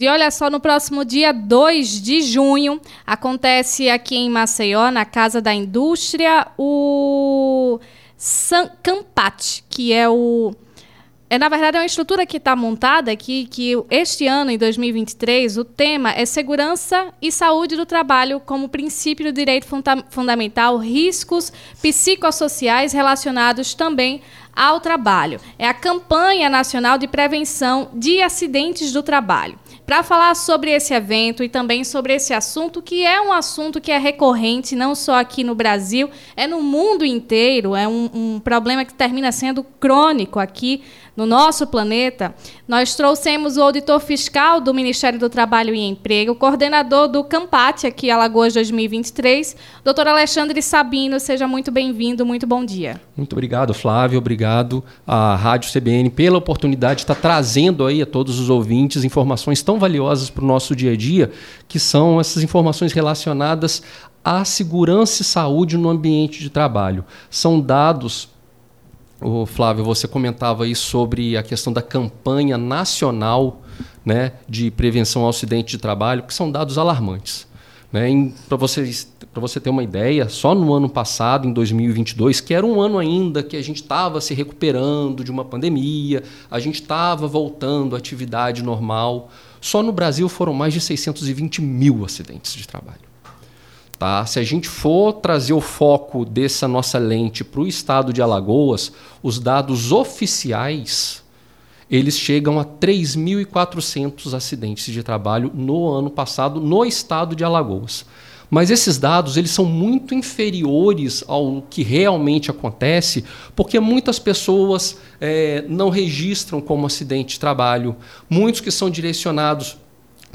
E olha só, no próximo dia 2 de junho, acontece aqui em Maceió, na Casa da Indústria, o San Campat, que é o é, na verdade, é uma estrutura que está montada aqui, que este ano, em 2023, o tema é segurança e saúde do trabalho como princípio do direito funda fundamental, riscos psicossociais relacionados também ao trabalho. É a campanha nacional de prevenção de acidentes do trabalho para falar sobre esse evento e também sobre esse assunto, que é um assunto que é recorrente, não só aqui no Brasil, é no mundo inteiro, é um, um problema que termina sendo crônico aqui no nosso planeta, nós trouxemos o auditor fiscal do Ministério do Trabalho e Emprego, coordenador do Campate aqui Alagoas 2023, doutor Alexandre Sabino. Seja muito bem-vindo, muito bom dia. Muito obrigado, Flávio. Obrigado à Rádio CBN pela oportunidade de estar trazendo aí a todos os ouvintes informações tão valiosas para o nosso dia a dia, que são essas informações relacionadas à segurança e saúde no ambiente de trabalho. São dados o Flávio, você comentava aí sobre a questão da campanha nacional né, de prevenção ao acidente de trabalho, que são dados alarmantes. Né? Para você ter uma ideia, só no ano passado, em 2022, que era um ano ainda que a gente estava se recuperando de uma pandemia, a gente estava voltando à atividade normal, só no Brasil foram mais de 620 mil acidentes de trabalho. Tá? Se a gente for trazer o foco dessa nossa lente para o estado de Alagoas, os dados oficiais eles chegam a 3.400 acidentes de trabalho no ano passado no estado de Alagoas. Mas esses dados eles são muito inferiores ao que realmente acontece, porque muitas pessoas é, não registram como acidente de trabalho, muitos que são direcionados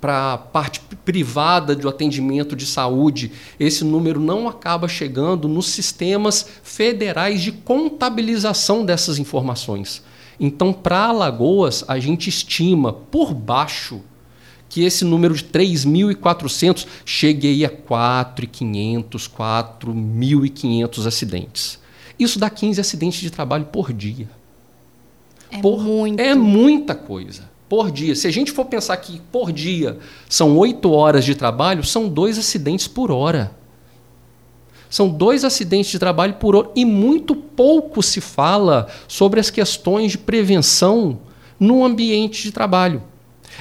para a parte privada do atendimento de saúde, esse número não acaba chegando nos sistemas federais de contabilização dessas informações. Então, para Alagoas, a gente estima por baixo que esse número de 3.400 chegue aí a 4.500, 4.500 acidentes. Isso dá 15 acidentes de trabalho por dia. É por, muito. É muita coisa por dia. Se a gente for pensar que por dia são oito horas de trabalho, são dois acidentes por hora. São dois acidentes de trabalho por hora e muito pouco se fala sobre as questões de prevenção no ambiente de trabalho.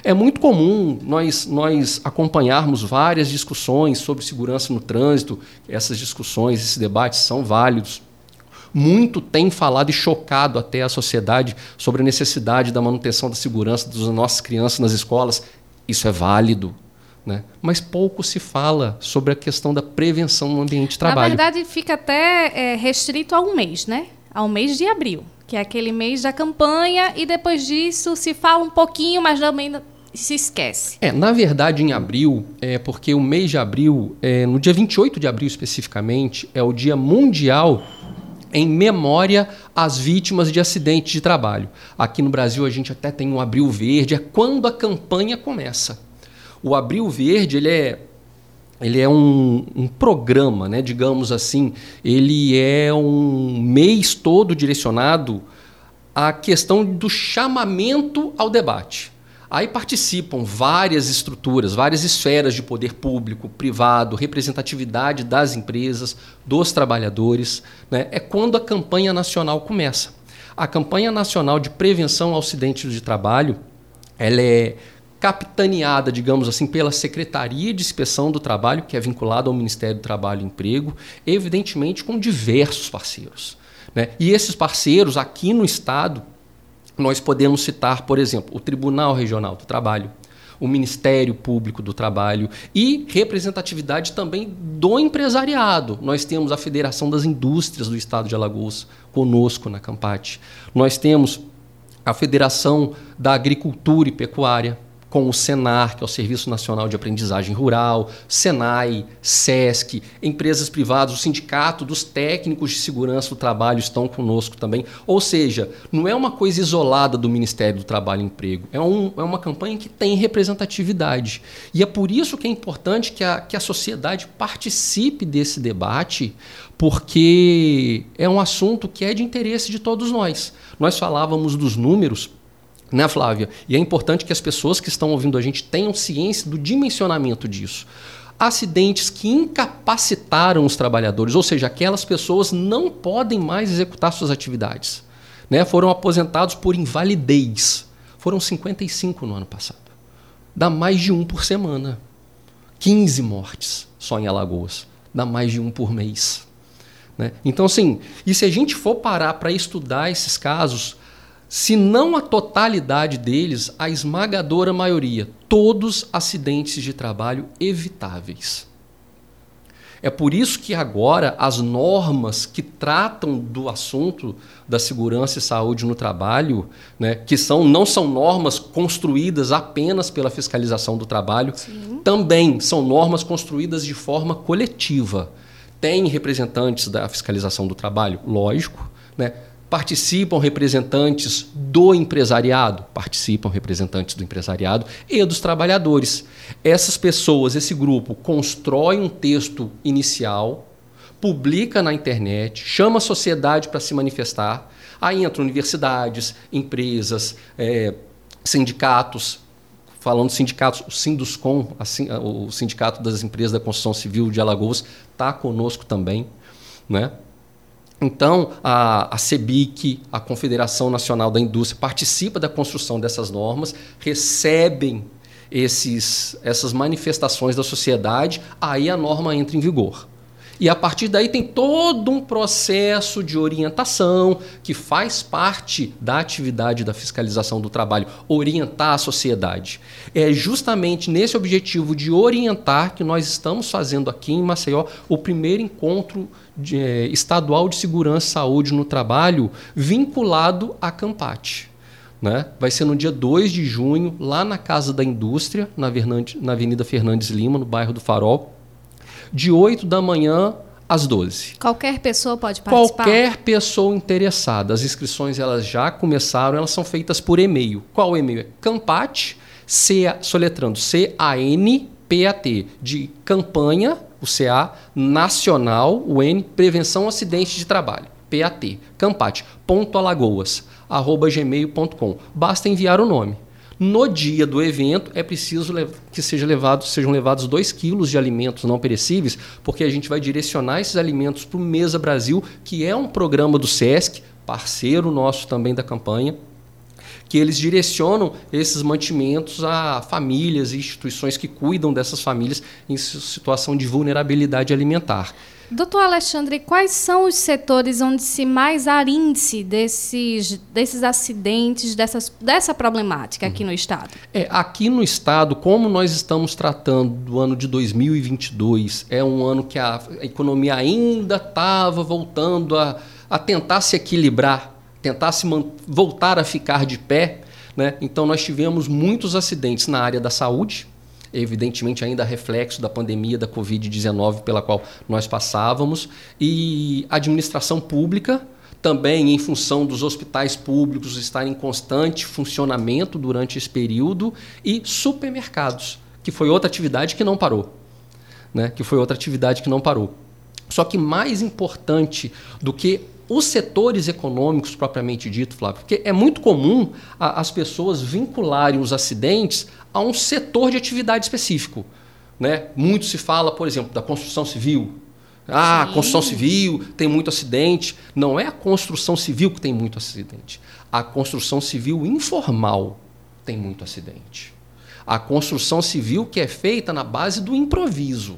É muito comum nós, nós acompanharmos várias discussões sobre segurança no trânsito, essas discussões, esses debates são válidos muito tem falado e chocado até a sociedade sobre a necessidade da manutenção da segurança das nossas crianças nas escolas. Isso é válido. Né? Mas pouco se fala sobre a questão da prevenção no ambiente de trabalho. Na verdade, fica até é, restrito a um mês, né? Ao mês de abril, que é aquele mês da campanha, e depois disso se fala um pouquinho, mas também se esquece. É, na verdade, em abril, é porque o mês de abril, é, no dia 28 de abril especificamente, é o Dia Mundial em memória às vítimas de acidentes de trabalho. Aqui no Brasil a gente até tem um Abril Verde, é quando a campanha começa. O Abril Verde ele é, ele é um, um programa, né, digamos assim, ele é um mês todo direcionado à questão do chamamento ao debate. Aí participam várias estruturas, várias esferas de poder público, privado, representatividade das empresas, dos trabalhadores. Né? É quando a campanha nacional começa. A campanha nacional de prevenção ao acidente de trabalho, ela é capitaneada, digamos assim, pela Secretaria de Inspeção do Trabalho, que é vinculada ao Ministério do Trabalho e Emprego, evidentemente com diversos parceiros. Né? E esses parceiros aqui no Estado nós podemos citar, por exemplo, o Tribunal Regional do Trabalho, o Ministério Público do Trabalho e representatividade também do empresariado. Nós temos a Federação das Indústrias do Estado de Alagoas conosco na Campate. Nós temos a Federação da Agricultura e Pecuária, com o Senar, que é o Serviço Nacional de Aprendizagem Rural, Senai, SESC, empresas privadas, o Sindicato dos Técnicos de Segurança do Trabalho estão conosco também. Ou seja, não é uma coisa isolada do Ministério do Trabalho e Emprego, é, um, é uma campanha que tem representatividade. E é por isso que é importante que a, que a sociedade participe desse debate, porque é um assunto que é de interesse de todos nós. Nós falávamos dos números Né, Flávia? E é importante que as pessoas que estão ouvindo a gente tenham ciência do dimensionamento disso. Acidentes que incapacitaram os trabalhadores, ou seja, aquelas pessoas não podem mais executar suas atividades. Né? Foram aposentados por invalidez. Foram 55 no ano passado. Dá mais de um por semana. 15 mortes só em Alagoas. Dá mais de um por mês. Né? Então, assim, e se a gente for parar para estudar esses casos, se não a totalidade deles, a esmagadora maioria, todos acidentes de trabalho evitáveis. É por isso que agora as normas que tratam do assunto da segurança e saúde no trabalho, né, que são, não são normas construídas apenas pela fiscalização do trabalho, Sim. também são normas construídas de forma coletiva. Tem representantes da fiscalização do trabalho, lógico, né? Participam representantes do empresariado, participam representantes do empresariado e dos trabalhadores. Essas pessoas, esse grupo, constrói um texto inicial, publica na internet, chama a sociedade para se manifestar. Aí entram universidades, empresas, é, sindicatos, falando sindicatos, o Sinduscom, o Sindicato das Empresas da Construção Civil de Alagoas, está conosco também. Né? Então, a, a CEBIC, a Confederação Nacional da Indústria, participa da construção dessas normas, recebem esses, essas manifestações da sociedade, aí a norma entra em vigor. E a partir daí tem todo um processo de orientação que faz parte da atividade da fiscalização do trabalho, orientar a sociedade. É justamente nesse objetivo de orientar que nós estamos fazendo aqui em Maceió o primeiro encontro de, é, estadual de segurança e saúde no trabalho vinculado à Campate. Né? Vai ser no dia 2 de junho, lá na Casa da Indústria, na, na Avenida Fernandes Lima, no bairro do Farol de 8 da manhã às 12. Qualquer pessoa pode participar? Qualquer pessoa interessada. As inscrições elas já começaram, elas são feitas por e-mail. Qual e-mail? É Campat, C, soletrando C-A-N-P-A-T, de campanha, o CA, nacional, o N, prevenção acidente de trabalho, PAT, campat, ponto alagoas, arroba gmail.com. Basta enviar o nome. No dia do evento, é preciso que seja levado, sejam levados 2 quilos de alimentos não perecíveis, porque a gente vai direcionar esses alimentos para o Mesa Brasil, que é um programa do SESC, parceiro nosso também da campanha, que eles direcionam esses mantimentos a famílias e instituições que cuidam dessas famílias em situação de vulnerabilidade alimentar. Doutor Alexandre, quais são os setores onde se mais há índice desses, desses acidentes, dessas, dessa problemática aqui no Estado? É, aqui no Estado, como nós estamos tratando do ano de 2022, é um ano que a, a economia ainda estava voltando a, a tentar se equilibrar, tentar se voltar a ficar de pé. Né? Então, nós tivemos muitos acidentes na área da saúde, evidentemente ainda reflexo da pandemia da Covid-19 pela qual nós passávamos, e administração pública, também em função dos hospitais públicos estarem em constante funcionamento durante esse período, e supermercados, que foi outra atividade que não parou. Né? Que foi outra atividade que não parou. Só que mais importante do que os setores econômicos propriamente dito, Flávio, porque é muito comum a, as pessoas vincularem os acidentes a um setor de atividade específico. Né? Muito se fala, por exemplo, da construção civil. Ah, Sim. construção civil tem muito acidente. Não é a construção civil que tem muito acidente. A construção civil informal tem muito acidente. A construção civil que é feita na base do improviso.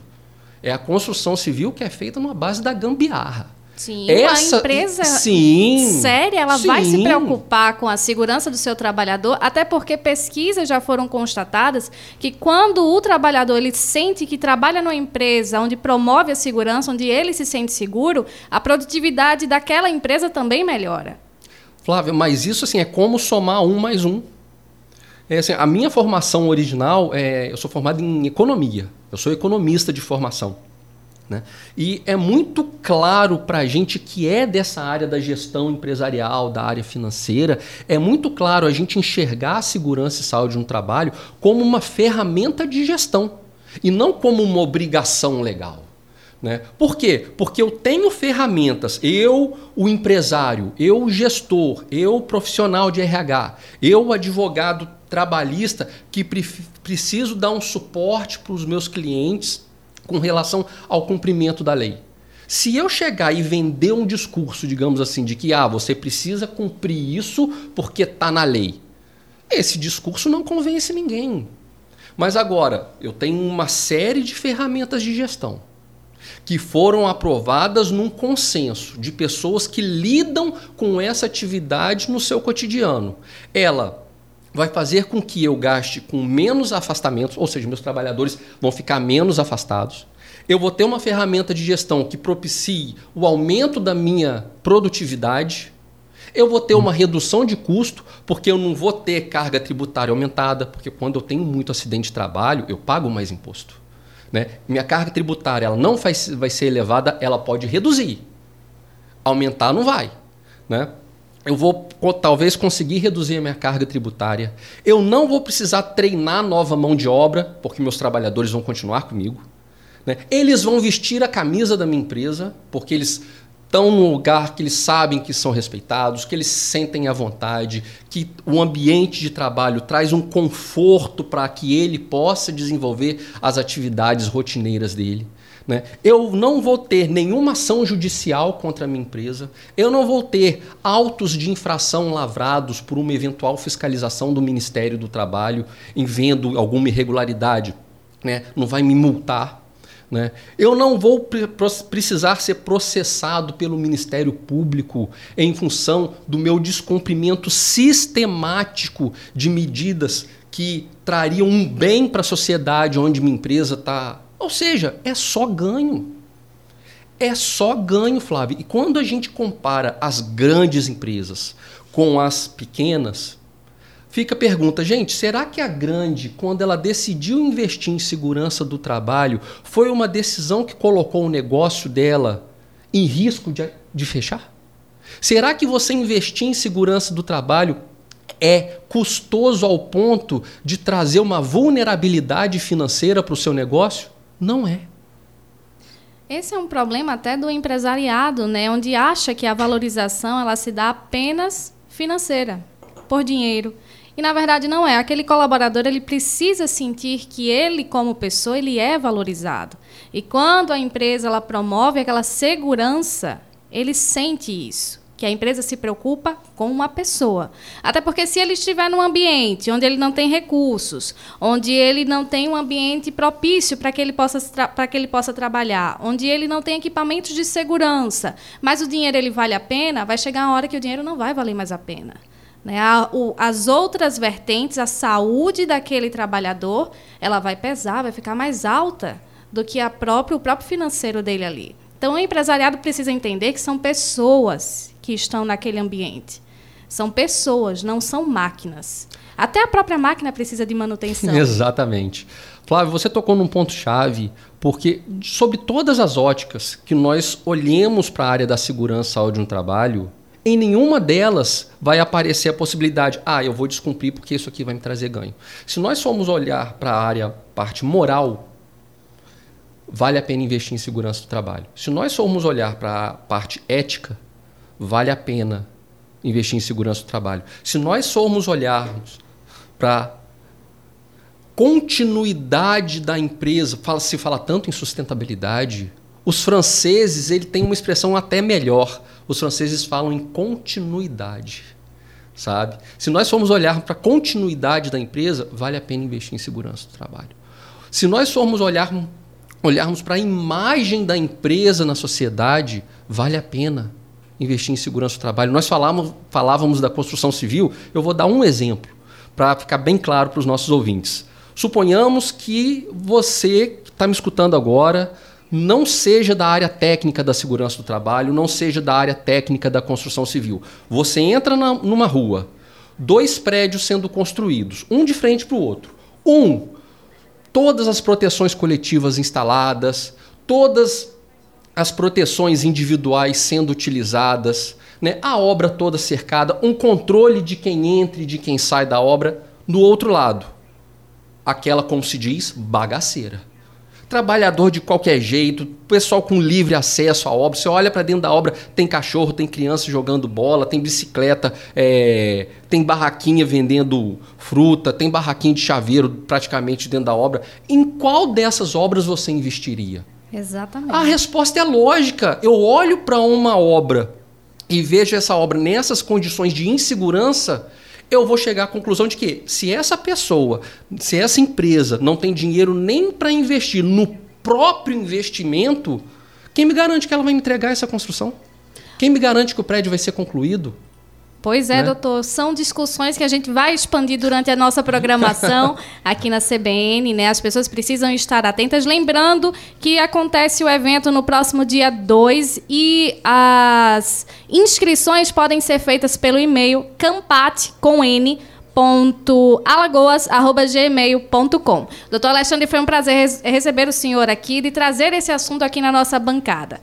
É a construção civil que é feita na base da gambiarra. Sim, Essa, a empresa sim, séria, ela sim. vai se preocupar com a segurança do seu trabalhador, até porque pesquisas já foram constatadas que quando o trabalhador ele sente que trabalha numa empresa onde promove a segurança, onde ele se sente seguro, a produtividade daquela empresa também melhora. Flávia, mas isso assim é como somar um mais um. É assim, a minha formação original, é, eu sou formado em economia. Eu sou economista de formação. Né? E é muito claro para a gente que é dessa área da gestão empresarial, da área financeira, é muito claro a gente enxergar a segurança e saúde no trabalho como uma ferramenta de gestão e não como uma obrigação legal. Né? Por quê? Porque eu tenho ferramentas, eu, o empresário, eu, o gestor, eu, o profissional de RH, eu, o advogado trabalhista, que pre preciso dar um suporte para os meus clientes com relação ao cumprimento da lei. Se eu chegar e vender um discurso, digamos assim, de que ah, você precisa cumprir isso porque está na lei, esse discurso não convence ninguém. Mas agora, eu tenho uma série de ferramentas de gestão que foram aprovadas num consenso de pessoas que lidam com essa atividade no seu cotidiano. Ela vai fazer com que eu gaste com menos afastamentos, ou seja, meus trabalhadores vão ficar menos afastados. Eu vou ter uma ferramenta de gestão que propicie o aumento da minha produtividade. Eu vou ter uma redução de custo, porque eu não vou ter carga tributária aumentada, porque quando eu tenho muito acidente de trabalho, eu pago mais imposto. Né? Minha carga tributária ela não vai, ser elevada, ela pode reduzir. Aumentar não vai. Né? Eu vou talvez conseguir reduzir a minha carga tributária. Eu não vou precisar treinar nova mão de obra, porque meus trabalhadores vão continuar comigo. Né? Eles vão vestir a camisa da minha empresa, porque eles estão num lugar que eles sabem que são respeitados, que eles se sentem à vontade, que o ambiente de trabalho traz um conforto para que ele possa desenvolver as atividades rotineiras dele. Né? Eu não vou ter nenhuma ação judicial contra a minha empresa, eu não vou ter autos de infração lavrados por uma eventual fiscalização do Ministério do Trabalho em vendo alguma irregularidade. Né? Não vai me multar né? Eu não vou precisar ser processado pelo Ministério Público em função do meu descumprimento sistemático de medidas que trariam um bem para a sociedade onde minha empresa está. Ou seja, é só ganho. É só ganho, Flávio. E quando a gente compara as grandes empresas com as pequenas, Fica a pergunta, gente, será que a grande, quando ela decidiu investir em segurança do trabalho, foi uma decisão que colocou o negócio dela em risco de, de fechar? Será que você investir em segurança do trabalho é custoso ao ponto de trazer uma vulnerabilidade financeira para o seu negócio? Não é. Esse é um problema até do empresariado, né, onde acha que a valorização ela se dá apenas financeira, por dinheiro. E na verdade não é. Aquele colaborador ele precisa sentir que ele como pessoa ele é valorizado. E quando a empresa ela promove aquela segurança, ele sente isso que a empresa se preocupa com uma pessoa. Até porque se ele estiver num ambiente onde ele não tem recursos, onde ele não tem um ambiente propício para que ele possa para que ele possa trabalhar, onde ele não tem equipamentos de segurança, mas o dinheiro ele vale a pena, vai chegar uma hora que o dinheiro não vai valer mais a pena. Né? A, as outras vertentes, a saúde daquele trabalhador, ela vai pesar, vai ficar mais alta do que a própria, o próprio financeiro dele ali. Então, o empresariado precisa entender que são pessoas que estão naquele ambiente. São pessoas, não são máquinas. Até a própria máquina precisa de manutenção. Exatamente. Flávio, você tocou num ponto-chave, porque, sob todas as óticas que nós olhemos para a área da segurança saúde no trabalho, em nenhuma delas vai aparecer a possibilidade, ah, eu vou descumprir porque isso aqui vai me trazer ganho. Se nós formos olhar para a área, parte moral, vale a pena investir em segurança do trabalho. Se nós formos olhar para a parte ética, vale a pena investir em segurança do trabalho. Se nós formos olharmos para continuidade da empresa, fala, se fala tanto em sustentabilidade, os franceses ele tem uma expressão até melhor os franceses falam em continuidade, sabe? Se nós formos olhar para a continuidade da empresa, vale a pena investir em segurança do trabalho. Se nós formos olhar, olharmos para a imagem da empresa na sociedade, vale a pena investir em segurança do trabalho. Nós falávamos, falávamos da construção civil, eu vou dar um exemplo para ficar bem claro para os nossos ouvintes. Suponhamos que você está me escutando agora, não seja da área técnica da segurança do trabalho, não seja da área técnica da construção civil. Você entra na, numa rua, dois prédios sendo construídos, um de frente para o outro. Um, todas as proteções coletivas instaladas, todas as proteções individuais sendo utilizadas, né? a obra toda cercada, um controle de quem entra e de quem sai da obra. Do outro lado, aquela, como se diz, bagaceira trabalhador de qualquer jeito, pessoal com livre acesso à obra. Você olha para dentro da obra, tem cachorro, tem criança jogando bola, tem bicicleta, é, tem barraquinha vendendo fruta, tem barraquinha de chaveiro praticamente dentro da obra. Em qual dessas obras você investiria? Exatamente. A resposta é lógica. Eu olho para uma obra e vejo essa obra nessas condições de insegurança, eu vou chegar à conclusão de que se essa pessoa, se essa empresa não tem dinheiro nem para investir no próprio investimento, quem me garante que ela vai me entregar essa construção? Quem me garante que o prédio vai ser concluído? Pois é, né? doutor. São discussões que a gente vai expandir durante a nossa programação aqui na CBN, né? As pessoas precisam estar atentas. Lembrando que acontece o evento no próximo dia 2 e as inscrições podem ser feitas pelo e-mail campate com N alagoas@gmail.com. Doutor Alexandre, foi um prazer receber o senhor aqui e trazer esse assunto aqui na nossa bancada.